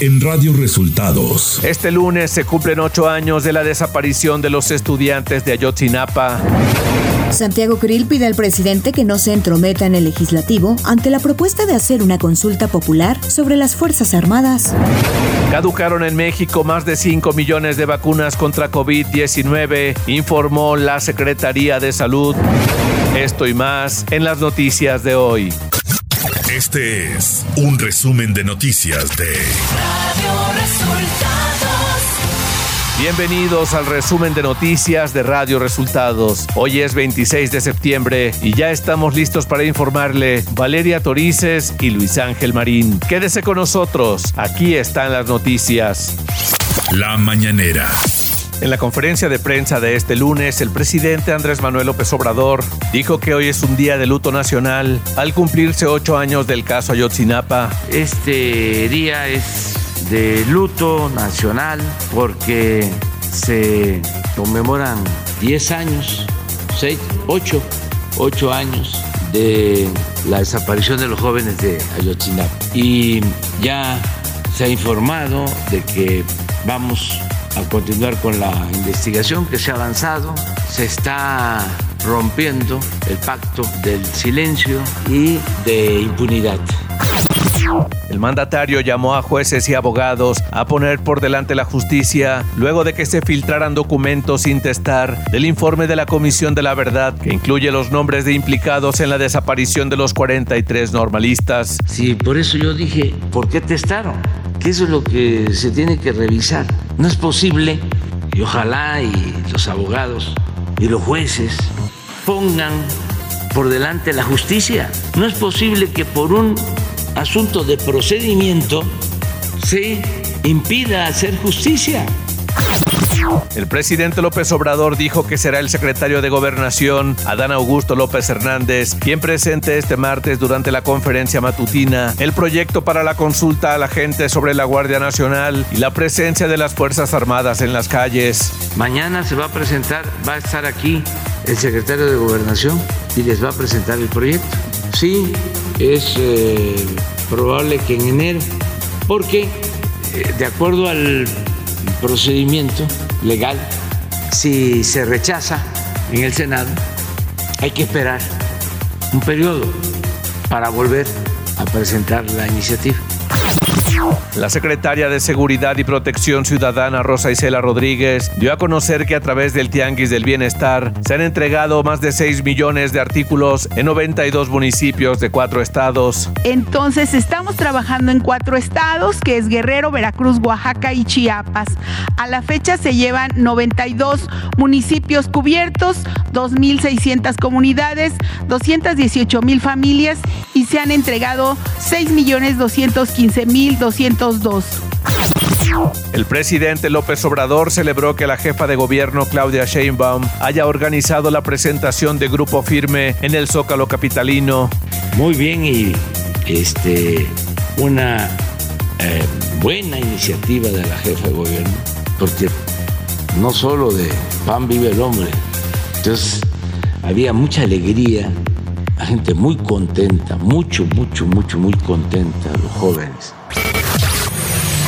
en Radio Resultados. Este lunes se cumplen ocho años de la desaparición de los estudiantes de Ayotzinapa. Santiago Krill pide al presidente que no se entrometa en el legislativo ante la propuesta de hacer una consulta popular sobre las Fuerzas Armadas. Caducaron en México más de 5 millones de vacunas contra COVID-19, informó la Secretaría de Salud. Esto y más en las noticias de hoy. Este es un resumen de noticias de Radio Resultados. Bienvenidos al resumen de noticias de Radio Resultados. Hoy es 26 de septiembre y ya estamos listos para informarle Valeria Torices y Luis Ángel Marín. Quédese con nosotros, aquí están las noticias. La mañanera. En la conferencia de prensa de este lunes, el presidente Andrés Manuel López Obrador dijo que hoy es un día de luto nacional al cumplirse ocho años del caso Ayotzinapa. Este día es de luto nacional porque se conmemoran 10 años, 6, 8, 8 años de la desaparición de los jóvenes de Ayotzinapa. Y ya se ha informado de que vamos a continuar con la investigación que se ha avanzado. Se está rompiendo el pacto del silencio y de impunidad. El mandatario llamó a jueces y abogados a poner por delante la justicia luego de que se filtraran documentos sin testar del informe de la Comisión de la Verdad que incluye los nombres de implicados en la desaparición de los 43 normalistas. Sí, por eso yo dije, ¿por qué testaron? Que eso es lo que se tiene que revisar. No es posible, y ojalá y los abogados y los jueces pongan por delante la justicia. No es posible que por un asunto de procedimiento se impida hacer justicia. El presidente López Obrador dijo que será el secretario de Gobernación, Adán Augusto López Hernández, quien presente este martes durante la conferencia matutina el proyecto para la consulta a la gente sobre la Guardia Nacional y la presencia de las Fuerzas Armadas en las calles. Mañana se va a presentar, va a estar aquí el secretario de Gobernación y les va a presentar el proyecto. Sí, es eh, probable que en enero, porque eh, de acuerdo al procedimiento legal, si se rechaza en el Senado, hay que esperar un periodo para volver a presentar la iniciativa. La secretaria de Seguridad y Protección Ciudadana Rosa Isela Rodríguez dio a conocer que a través del Tianguis del Bienestar se han entregado más de 6 millones de artículos en 92 municipios de cuatro estados. Entonces estamos trabajando en cuatro estados, que es Guerrero, Veracruz, Oaxaca y Chiapas. A la fecha se llevan 92 municipios cubiertos, 2.600 comunidades, 218 mil familias y se han entregado 6 millones 215 mil 202. El presidente López Obrador celebró que la jefa de gobierno Claudia Sheinbaum haya organizado la presentación de Grupo Firme en el Zócalo capitalino. Muy bien y este una eh, buena iniciativa de la jefa de gobierno, porque no solo de pan vive el hombre, entonces había mucha alegría, la gente muy contenta, mucho, mucho, mucho, muy contenta, los jóvenes.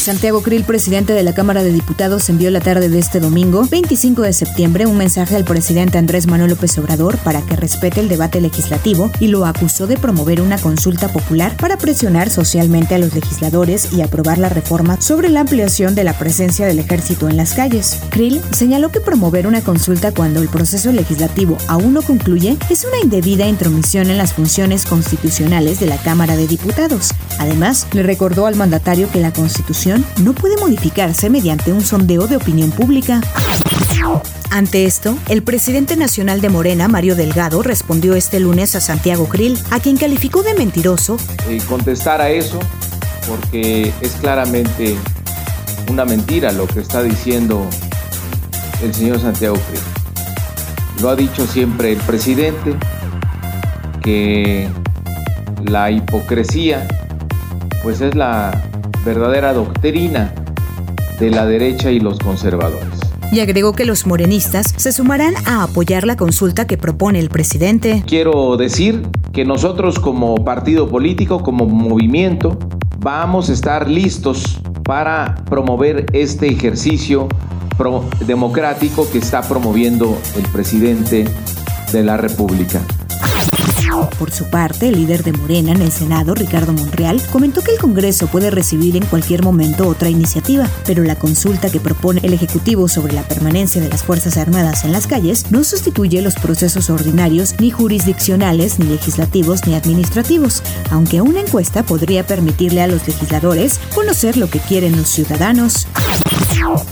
Santiago Krill, presidente de la Cámara de Diputados, envió la tarde de este domingo, 25 de septiembre, un mensaje al presidente Andrés Manuel López Obrador para que respete el debate legislativo y lo acusó de promover una consulta popular para presionar socialmente a los legisladores y aprobar la reforma sobre la ampliación de la presencia del ejército en las calles. Krill señaló que promover una consulta cuando el proceso legislativo aún no concluye es una indebida intromisión en las funciones constitucionales de la Cámara de Diputados. Además, le recordó al mandatario que la Constitución no puede modificarse mediante un sondeo de opinión pública. Ante esto, el presidente nacional de Morena, Mario Delgado, respondió este lunes a Santiago Krill, a quien calificó de mentiroso. Y contestar a eso, porque es claramente una mentira lo que está diciendo el señor Santiago Krill. Lo ha dicho siempre el presidente, que la hipocresía pues es la verdadera doctrina de la derecha y los conservadores. y agregó que los morenistas se sumarán a apoyar la consulta que propone el presidente. Quiero decir que nosotros como partido político, como movimiento, vamos a estar listos para promover este ejercicio democrático que está promoviendo el presidente de la República. Por su parte, el líder de Morena en el Senado, Ricardo Monreal, comentó que el Congreso puede recibir en cualquier momento otra iniciativa, pero la consulta que propone el Ejecutivo sobre la permanencia de las Fuerzas Armadas en las calles no sustituye los procesos ordinarios ni jurisdiccionales, ni legislativos, ni administrativos, aunque una encuesta podría permitirle a los legisladores conocer lo que quieren los ciudadanos.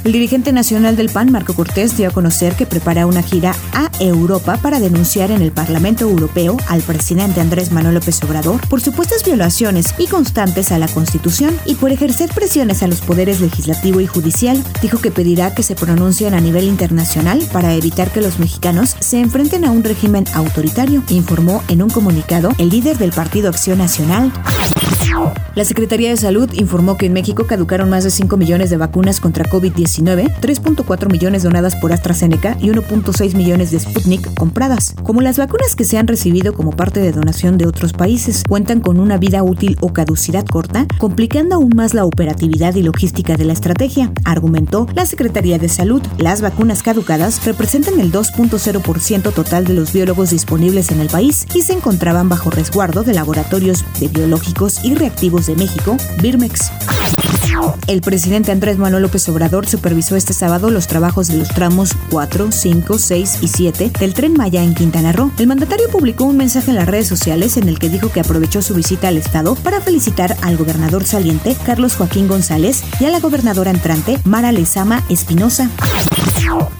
El dirigente nacional del PAN, Marco Cortés, dio a conocer que prepara una gira a Europa para denunciar en el Parlamento Europeo al presidente Andrés Manuel López Obrador por supuestas violaciones y constantes a la Constitución y por ejercer presiones a los poderes legislativo y judicial. Dijo que pedirá que se pronuncien a nivel internacional para evitar que los mexicanos se enfrenten a un régimen autoritario, informó en un comunicado el líder del Partido Acción Nacional. La Secretaría de Salud informó que en México caducaron más de 5 millones de vacunas contra COVID-19, 3.4 millones donadas por AstraZeneca y 1.6 millones de Sputnik compradas. Como las vacunas que se han recibido como parte de donación de otros países cuentan con una vida útil o caducidad corta, complicando aún más la operatividad y logística de la estrategia, argumentó la Secretaría de Salud. Las vacunas caducadas representan el 2.0% total de los biólogos disponibles en el país y se encontraban bajo resguardo de laboratorios de biológicos y reactivos de México, Birmex. El presidente Andrés Manuel López Obrador supervisó este sábado los trabajos de los tramos 4, 5, 6 y 7 del tren Maya en Quintana Roo. El mandatario publicó un mensaje en las redes sociales en el que dijo que aprovechó su visita al estado para felicitar al gobernador saliente Carlos Joaquín González y a la gobernadora entrante Mara Lezama Espinosa.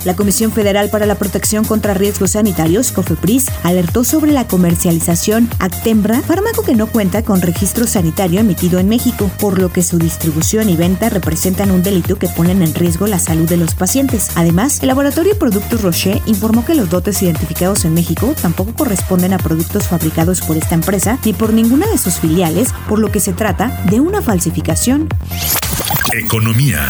La Comisión Federal para la Protección contra Riesgos Sanitarios, COFEPRIS, alertó sobre la comercialización Actembra, fármaco que no cuenta con registro sanitario emitido en México, por lo que su distribución y venta representan un delito que ponen en riesgo la salud de los pacientes. Además, el laboratorio Productos Rocher informó que los dotes identificados en México tampoco corresponden a productos fabricados por esta empresa ni por ninguna de sus filiales, por lo que se trata de una falsificación. Economía.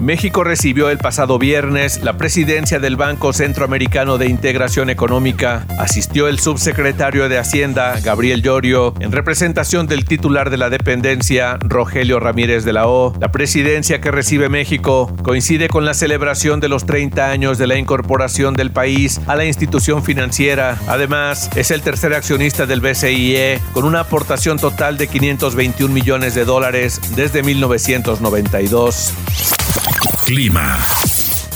México recibió el pasado viernes la presidencia del Banco Centroamericano de Integración Económica. Asistió el subsecretario de Hacienda, Gabriel Llorio, en representación del titular de la dependencia, Rogelio Ramírez de la O. La presidencia que recibe México coincide con la celebración de los 30 años de la incorporación del país a la institución financiera. Además, es el tercer accionista del BCIE, con una aportación total de 521 millones de dólares desde 1992. Clima.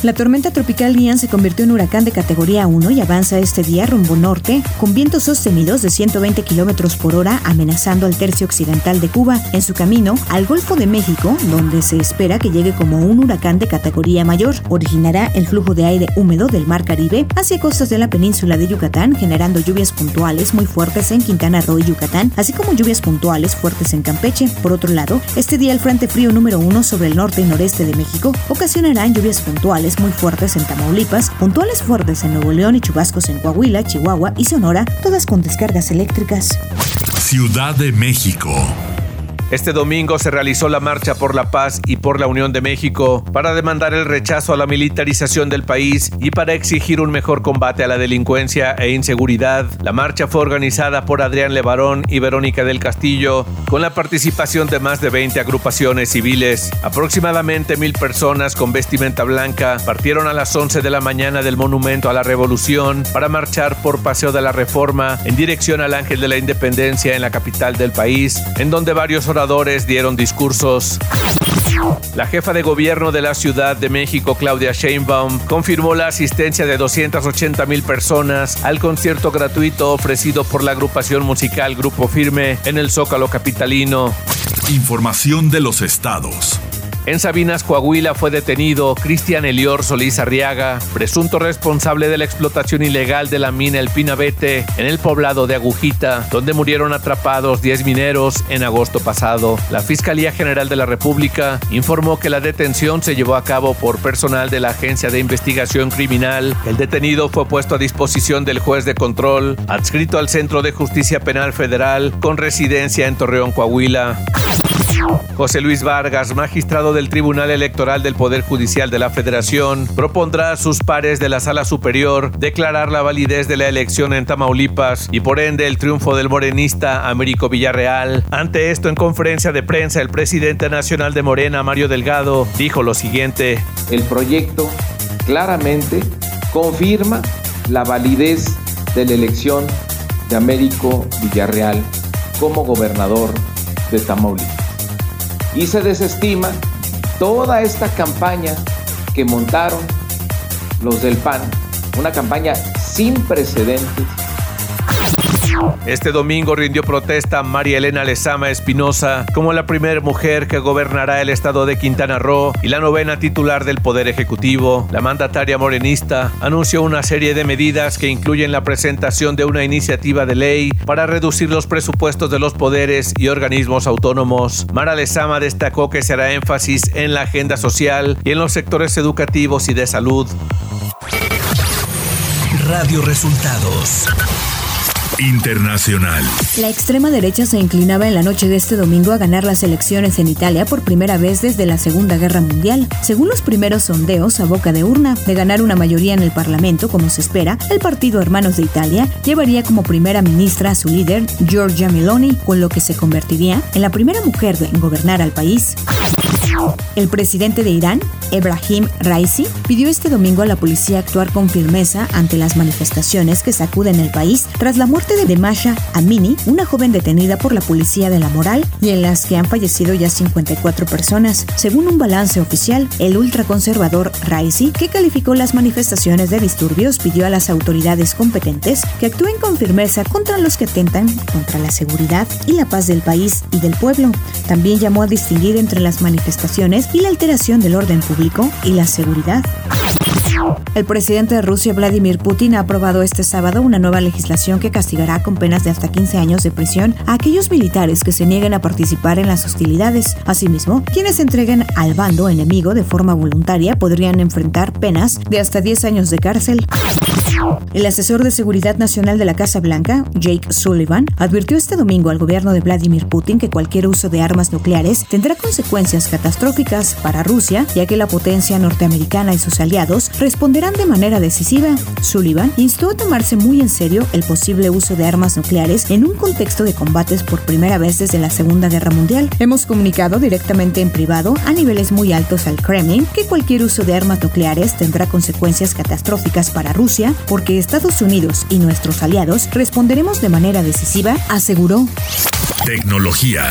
La tormenta tropical Ian se convirtió en huracán de categoría 1 y avanza este día rumbo norte con vientos sostenidos de 120 kilómetros por hora amenazando al tercio occidental de Cuba en su camino al Golfo de México, donde se espera que llegue como un huracán de categoría mayor. Originará el flujo de aire húmedo del Mar Caribe hacia costas de la península de Yucatán, generando lluvias puntuales muy fuertes en Quintana Roo y Yucatán, así como lluvias puntuales fuertes en Campeche. Por otro lado, este día el Frente Frío número 1 sobre el norte y noreste de México ocasionará lluvias puntuales muy fuertes en Tamaulipas, puntuales fuertes en Nuevo León y chubascos en Coahuila, Chihuahua y Sonora, todas con descargas eléctricas. Ciudad de México. Este domingo se realizó la Marcha por la Paz y por la Unión de México para demandar el rechazo a la militarización del país y para exigir un mejor combate a la delincuencia e inseguridad. La marcha fue organizada por Adrián Levarón y Verónica del Castillo, con la participación de más de 20 agrupaciones civiles. Aproximadamente mil personas con vestimenta blanca partieron a las 11 de la mañana del Monumento a la Revolución para marchar por Paseo de la Reforma en dirección al Ángel de la Independencia en la capital del país, en donde varios oradores dieron discursos. La jefa de gobierno de la Ciudad de México, Claudia Sheinbaum, confirmó la asistencia de 280 mil personas al concierto gratuito ofrecido por la agrupación musical Grupo Firme en el Zócalo Capitalino. Información de los estados. En Sabinas, Coahuila, fue detenido Cristian Elior Solís Arriaga, presunto responsable de la explotación ilegal de la mina El Pinabete en el poblado de Agujita, donde murieron atrapados 10 mineros en agosto pasado. La Fiscalía General de la República informó que la detención se llevó a cabo por personal de la Agencia de Investigación Criminal. El detenido fue puesto a disposición del juez de control, adscrito al Centro de Justicia Penal Federal, con residencia en Torreón, Coahuila. José Luis Vargas, magistrado del Tribunal Electoral del Poder Judicial de la Federación propondrá a sus pares de la Sala Superior declarar la validez de la elección en Tamaulipas y por ende el triunfo del morenista Américo Villarreal. Ante esto, en conferencia de prensa, el presidente nacional de Morena, Mario Delgado, dijo lo siguiente. El proyecto claramente confirma la validez de la elección de Américo Villarreal como gobernador de Tamaulipas. Y se desestima toda esta campaña que montaron los del PAN, una campaña sin precedentes este domingo rindió protesta María Elena Lezama Espinosa como la primera mujer que gobernará el estado de Quintana Roo y la novena titular del Poder Ejecutivo. La mandataria morenista anunció una serie de medidas que incluyen la presentación de una iniciativa de ley para reducir los presupuestos de los poderes y organismos autónomos. Mara Lezama destacó que se hará énfasis en la agenda social y en los sectores educativos y de salud. Radio Resultados. Internacional. La extrema derecha se inclinaba en la noche de este domingo a ganar las elecciones en Italia por primera vez desde la Segunda Guerra Mundial. Según los primeros sondeos a boca de urna, de ganar una mayoría en el Parlamento, como se espera, el partido Hermanos de Italia llevaría como primera ministra a su líder, Giorgia Meloni, con lo que se convertiría en la primera mujer en gobernar al país. El presidente de Irán, Ebrahim Raisi, pidió este domingo a la policía actuar con firmeza ante las manifestaciones que sacuden el país tras la muerte de Masha Amini, una joven detenida por la policía de la moral y en las que han fallecido ya 54 personas. Según un balance oficial, el ultraconservador Raisi, que calificó las manifestaciones de disturbios, pidió a las autoridades competentes que actúen con firmeza contra los que atentan contra la seguridad y la paz del país y del pueblo. También llamó a distinguir entre las manifestaciones y la alteración del orden público y la seguridad. El presidente de Rusia, Vladimir Putin, ha aprobado este sábado una nueva legislación que castigará con penas de hasta 15 años de prisión a aquellos militares que se nieguen a participar en las hostilidades. Asimismo, quienes se entreguen al bando enemigo de forma voluntaria podrían enfrentar penas de hasta 10 años de cárcel. El asesor de seguridad nacional de la Casa Blanca, Jake Sullivan, advirtió este domingo al gobierno de Vladimir Putin que cualquier uso de armas nucleares tendrá consecuencias catastróficas para Rusia, ya que la potencia norteamericana y sus aliados responderán de manera decisiva. Sullivan instó a tomarse muy en serio el posible uso de armas nucleares en un contexto de combates por primera vez desde la Segunda Guerra Mundial. Hemos comunicado directamente en privado a niveles muy altos al Kremlin que cualquier uso de armas nucleares tendrá consecuencias catastróficas para Rusia porque Estados Unidos y nuestros aliados responderemos de manera decisiva, aseguró. Tecnología.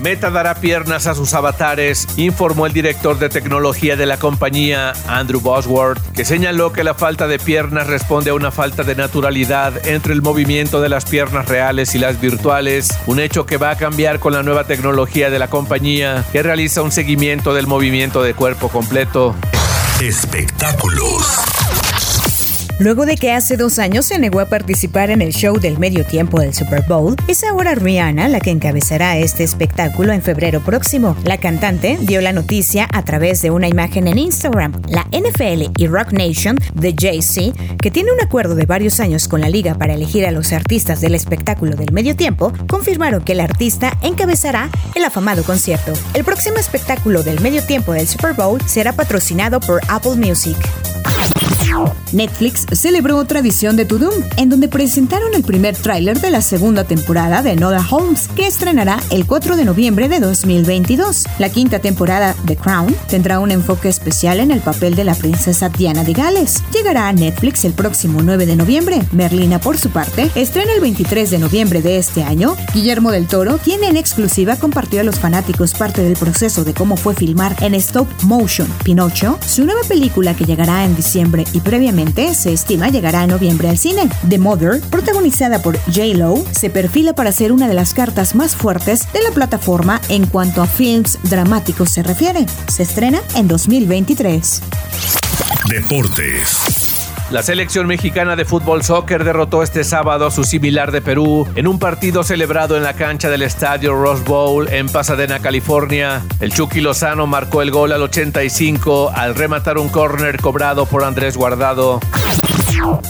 Meta dará piernas a sus avatares, informó el director de tecnología de la compañía, Andrew Bosworth, que señaló que la falta de piernas responde a una falta de naturalidad entre el movimiento de las piernas reales y las virtuales, un hecho que va a cambiar con la nueva tecnología de la compañía, que realiza un seguimiento del movimiento de cuerpo completo. Espectáculos. Luego de que hace dos años se negó a participar en el show del medio tiempo del Super Bowl, es ahora Rihanna la que encabezará este espectáculo en febrero próximo. La cantante dio la noticia a través de una imagen en Instagram. La NFL y Rock Nation de Jay-Z, que tiene un acuerdo de varios años con la liga para elegir a los artistas del espectáculo del medio tiempo, confirmaron que el artista encabezará el afamado concierto. El próximo espectáculo del medio tiempo del Super Bowl será patrocinado por Apple Music. Netflix celebró otra edición de To Doom, en donde presentaron el primer tráiler de la segunda temporada de Nola Holmes, que estrenará el 4 de noviembre de 2022. La quinta temporada de Crown tendrá un enfoque especial en el papel de la princesa Diana de Gales. Llegará a Netflix el próximo 9 de noviembre. Merlina, por su parte, estrena el 23 de noviembre de este año. Guillermo del Toro, quien en exclusiva compartió a los fanáticos parte del proceso de cómo fue filmar en stop motion Pinocho, su nueva película que llegará en diciembre y previamente se estima llegará en noviembre al cine. The Mother, protagonizada por J-Lo, se perfila para ser una de las cartas más fuertes de la plataforma en cuanto a films dramáticos se refiere. Se estrena en 2023. Deportes. La selección mexicana de fútbol soccer derrotó este sábado a su similar de Perú en un partido celebrado en la cancha del estadio Rose Bowl en Pasadena, California. El Chucky Lozano marcó el gol al 85 al rematar un córner cobrado por Andrés Guardado.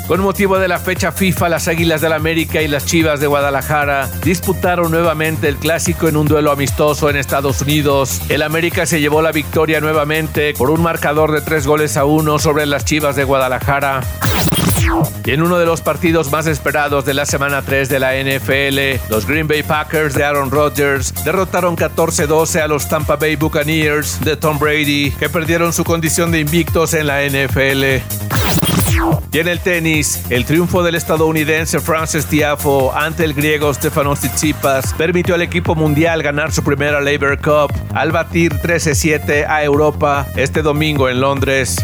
Con motivo de la fecha FIFA, las Águilas del América y las Chivas de Guadalajara disputaron nuevamente el clásico en un duelo amistoso en Estados Unidos. El América se llevó la victoria nuevamente por un marcador de tres goles a uno sobre las Chivas de Guadalajara. Y en uno de los partidos más esperados de la semana 3 de la NFL, los Green Bay Packers de Aaron Rodgers derrotaron 14-12 a los Tampa Bay Buccaneers de Tom Brady, que perdieron su condición de invictos en la NFL. Y en el tenis, el triunfo del estadounidense Francis Tiafo ante el griego Stefanos Tsitsipas permitió al equipo mundial ganar su primera Labor Cup al batir 13-7 a Europa este domingo en Londres.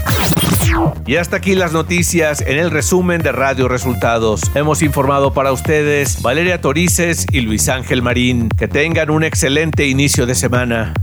Y hasta aquí las noticias en el resumen de Radio Resultados. Hemos informado para ustedes Valeria Torices y Luis Ángel Marín. Que tengan un excelente inicio de semana.